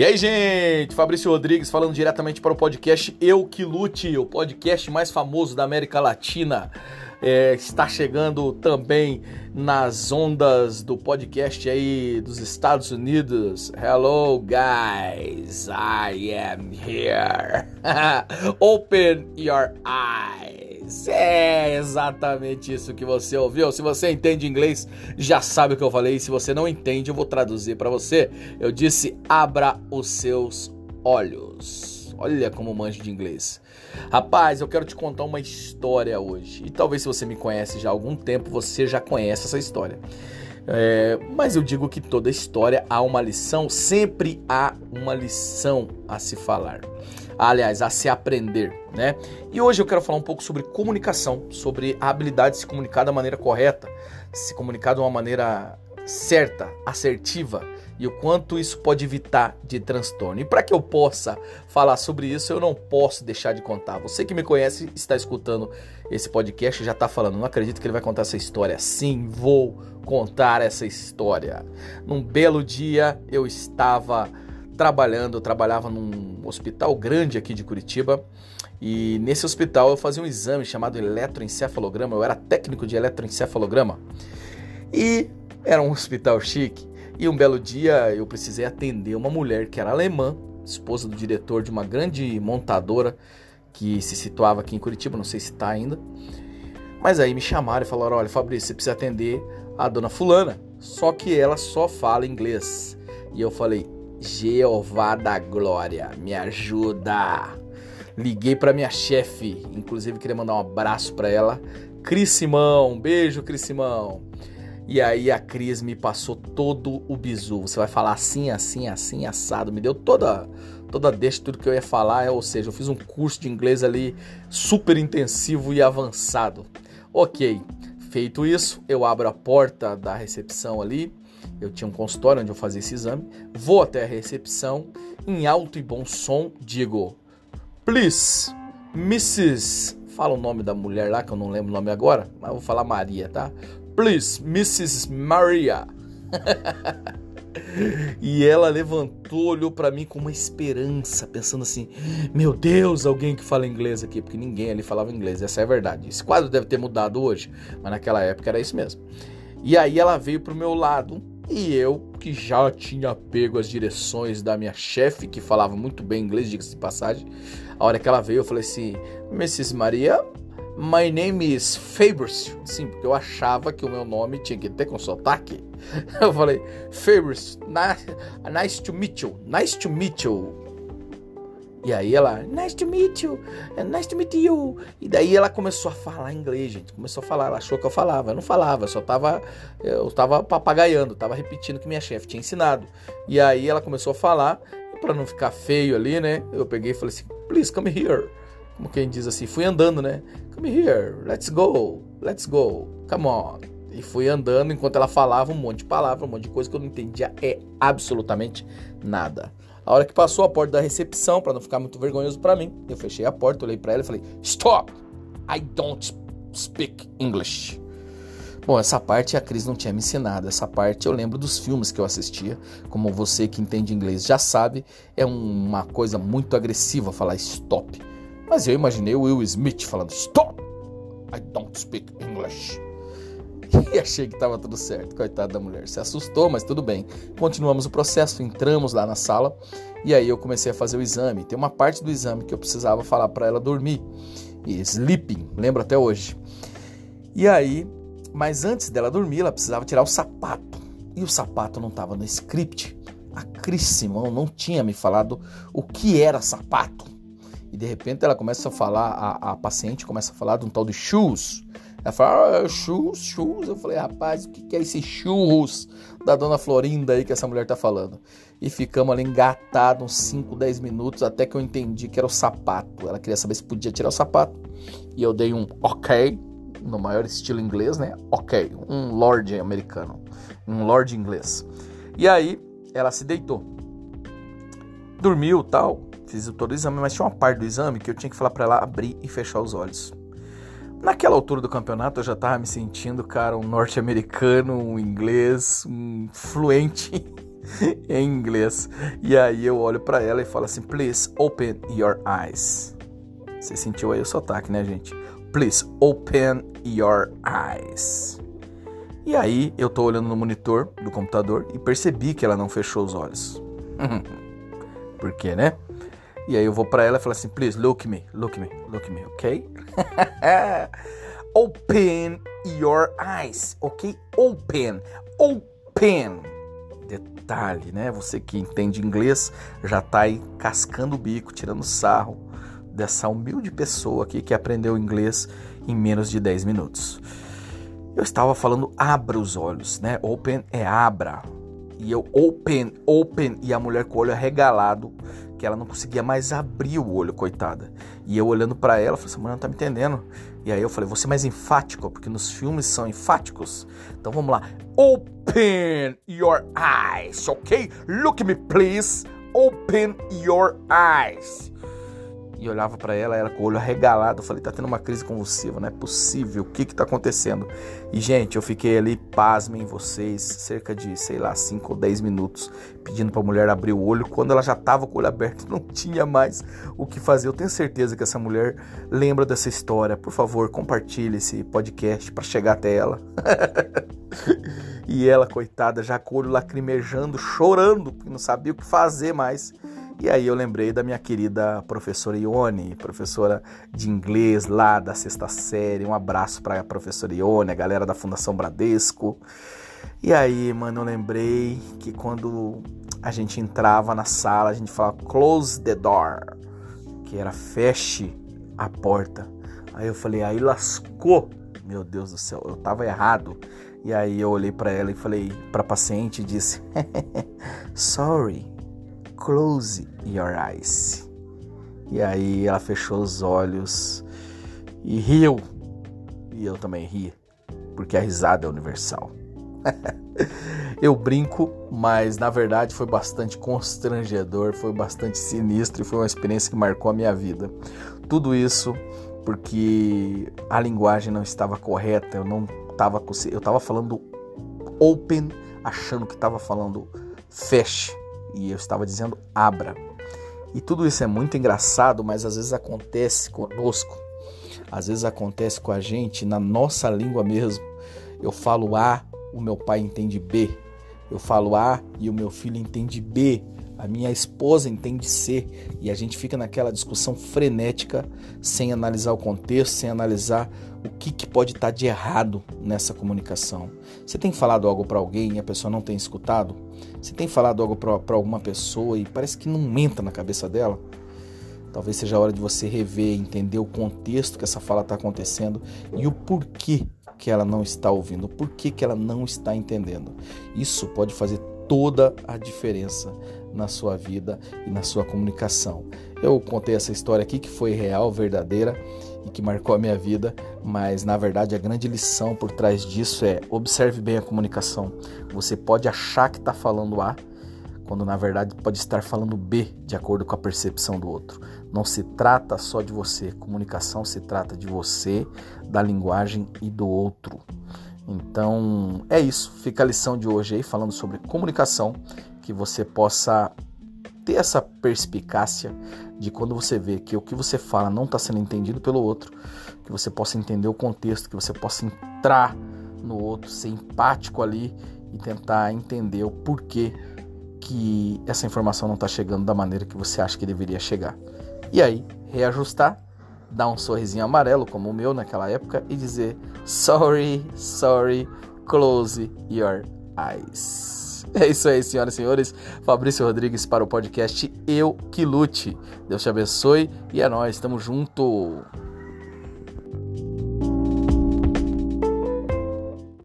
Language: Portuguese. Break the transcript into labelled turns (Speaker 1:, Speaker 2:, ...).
Speaker 1: E aí, gente? Fabrício Rodrigues falando diretamente para o podcast Eu Que Lute, o podcast mais famoso da América Latina. É, está chegando também nas ondas do podcast aí dos Estados Unidos. Hello, guys, I am here. Open your eyes. É exatamente isso que você ouviu. Se você entende inglês, já sabe o que eu falei. Se você não entende, eu vou traduzir para você. Eu disse: abra os seus olhos. Olha como manjo de inglês. Rapaz, eu quero te contar uma história hoje. E talvez se você me conhece já há algum tempo, você já conhece essa história. É, mas eu digo que toda história há uma lição, sempre há uma lição a se falar. Aliás, a se aprender, né? E hoje eu quero falar um pouco sobre comunicação, sobre a habilidade de se comunicar da maneira correta, se comunicar de uma maneira certa, assertiva e o quanto isso pode evitar de transtorno. E para que eu possa falar sobre isso, eu não posso deixar de contar. Você que me conhece, está escutando esse podcast, já está falando, não acredito que ele vai contar essa história. Sim, vou contar essa história. Num belo dia, eu estava trabalhando, eu trabalhava num hospital grande aqui de Curitiba. E nesse hospital eu fazia um exame chamado eletroencefalograma, eu era técnico de eletroencefalograma. E era um hospital chique. E um belo dia eu precisei atender uma mulher que era alemã, esposa do diretor de uma grande montadora que se situava aqui em Curitiba, não sei se está ainda. Mas aí me chamaram e falaram: olha, Fabrício, você precisa atender a dona Fulana. Só que ela só fala inglês. E eu falei: Jeová da Glória, me ajuda. Liguei para minha chefe, inclusive queria mandar um abraço para ela. Cris Simão, beijo, Cris Simão. E aí a Cris me passou todo o bizu. Você vai falar assim, assim, assim, assado. Me deu toda toda deixa tudo que eu ia falar, ou seja, eu fiz um curso de inglês ali super intensivo e avançado. OK. Feito isso, eu abro a porta da recepção ali. Eu tinha um consultório onde eu fazia esse exame. Vou até a recepção, em alto e bom som, digo: "Please, Mrs. Fala o nome da mulher lá que eu não lembro o nome agora, mas vou falar Maria, tá? Please, Mrs. Maria. e ela levantou, olhou para mim com uma esperança, pensando assim: Meu Deus, alguém que fala inglês aqui, porque ninguém ali falava inglês, essa é a verdade. Esse quadro deve ter mudado hoje, mas naquela época era isso mesmo. E aí ela veio pro meu lado e eu, que já tinha pego as direções da minha chefe, que falava muito bem inglês, diga-se de passagem, a hora que ela veio, eu falei assim: Mrs. Maria, My name is Fabrice. Sim, porque eu achava que o meu nome tinha que ter com sotaque. Eu falei, Fabrice, nice to meet you, nice to meet you. E aí ela, nice to meet you, nice to meet you. E daí ela começou a falar inglês, gente. Começou a falar, ela achou que eu falava. Eu não falava, só tava, eu tava papagaiando, tava repetindo o que minha chefe tinha ensinado. E aí ela começou a falar, para não ficar feio ali, né? Eu peguei e falei assim, please come here como quem diz assim, fui andando, né? Come here, let's go, let's go, come on. E fui andando enquanto ela falava um monte de palavras, um monte de coisa que eu não entendia é absolutamente nada. A hora que passou a porta da recepção, para não ficar muito vergonhoso para mim, eu fechei a porta, olhei para ela e falei: Stop! I don't speak English. Bom, essa parte a Cris não tinha me ensinado. Essa parte eu lembro dos filmes que eu assistia. Como você que entende inglês já sabe, é uma coisa muito agressiva falar stop. Mas eu imaginei o Will Smith falando: Stop! I don't speak English. E achei que estava tudo certo. Coitada da mulher. Se assustou, mas tudo bem. Continuamos o processo, entramos lá na sala e aí eu comecei a fazer o exame. Tem uma parte do exame que eu precisava falar para ela dormir. E sleeping, lembro até hoje. E aí, mas antes dela dormir, ela precisava tirar o sapato. E o sapato não estava no script. A Cris Simão não tinha me falado o que era sapato. E de repente ela começa a falar, a, a paciente começa a falar de um tal de shoes. Ela fala, ah, shoes, shoes. Eu falei, rapaz, o que é esse churros da dona Florinda aí que essa mulher tá falando? E ficamos ali engatados uns 5, 10 minutos até que eu entendi que era o sapato. Ela queria saber se podia tirar o sapato. E eu dei um ok, no maior estilo inglês, né? Ok, um lord americano, um lord inglês. E aí ela se deitou. Dormiu tal fiz todo o exame, mas tinha uma parte do exame que eu tinha que falar para ela abrir e fechar os olhos. Naquela altura do campeonato eu já tava me sentindo, cara, um norte-americano, um inglês, um fluente em inglês. E aí eu olho para ela e falo assim: Please open your eyes. Você sentiu aí o sotaque, né, gente? Please open your eyes. E aí eu tô olhando no monitor do computador e percebi que ela não fechou os olhos. Por quê, né? E aí eu vou para ela e falo assim: Please look me, look me, look me, ok? open your eyes, ok? Open, open detalhe, né? Você que entende inglês já tá aí cascando o bico, tirando sarro dessa humilde pessoa aqui que aprendeu inglês em menos de 10 minutos. Eu estava falando abra os olhos, né? Open é abra. E eu open, open e a mulher com o olho arregalado, que ela não conseguia mais abrir o olho, coitada. E eu olhando para ela, falei: "Essa mulher não tá me entendendo". E aí eu falei: "Você é mais enfático, porque nos filmes são enfáticos". Então vamos lá. Open your eyes, ok? Look at me, please. Open your eyes. E olhava para ela, ela com o olho arregalado. Eu falei, tá tendo uma crise convulsiva, não é possível. O que que tá acontecendo? E, gente, eu fiquei ali, pasmem vocês, cerca de, sei lá, 5 ou 10 minutos, pedindo pra mulher abrir o olho. Quando ela já tava com o olho aberto, não tinha mais o que fazer. Eu tenho certeza que essa mulher lembra dessa história. Por favor, compartilhe esse podcast para chegar até ela. E ela, coitada, já com o olho lacrimejando, chorando, porque não sabia o que fazer mais. E aí eu lembrei da minha querida professora Ione, professora de inglês lá da sexta série. Um abraço para a professora Ione, a galera da Fundação Bradesco. E aí, mano, eu lembrei que quando a gente entrava na sala, a gente falava close the door, que era feche a porta. Aí eu falei, aí lascou. Meu Deus do céu, eu tava errado. E aí eu olhei para ela e falei para paciente e disse: "Sorry, close your eyes". E aí ela fechou os olhos e riu. E eu também ri, porque a risada é universal. eu brinco, mas na verdade foi bastante constrangedor, foi bastante sinistro e foi uma experiência que marcou a minha vida. Tudo isso porque a linguagem não estava correta, eu não tava eu tava falando open, achando que estava falando feche e eu estava dizendo abra. E tudo isso é muito engraçado, mas às vezes acontece conosco. Às vezes acontece com a gente na nossa língua mesmo. Eu falo A, o meu pai entende B. Eu falo A e o meu filho entende B a minha esposa entende ser e a gente fica naquela discussão frenética sem analisar o contexto, sem analisar o que, que pode estar de errado nessa comunicação. Você tem falado algo para alguém e a pessoa não tem escutado? Você tem falado algo para alguma pessoa e parece que não entra na cabeça dela? Talvez seja a hora de você rever, entender o contexto que essa fala está acontecendo e o porquê que ela não está ouvindo, o porquê que ela não está entendendo. Isso pode fazer toda a diferença na sua vida e na sua comunicação. Eu contei essa história aqui que foi real, verdadeira e que marcou a minha vida, mas na verdade a grande lição por trás disso é observe bem a comunicação. Você pode achar que está falando A, quando na verdade pode estar falando B, de acordo com a percepção do outro. Não se trata só de você, comunicação se trata de você, da linguagem e do outro. Então é isso, fica a lição de hoje aí falando sobre comunicação que você possa ter essa perspicácia de quando você vê que o que você fala não está sendo entendido pelo outro, que você possa entender o contexto, que você possa entrar no outro, ser empático ali e tentar entender o porquê que essa informação não está chegando da maneira que você acha que deveria chegar. E aí, reajustar, dar um sorrisinho amarelo como o meu naquela época e dizer sorry, sorry, close your eyes. É isso aí, senhoras e senhores. Fabrício Rodrigues para o podcast Eu Que Lute. Deus te abençoe e é nós, estamos junto.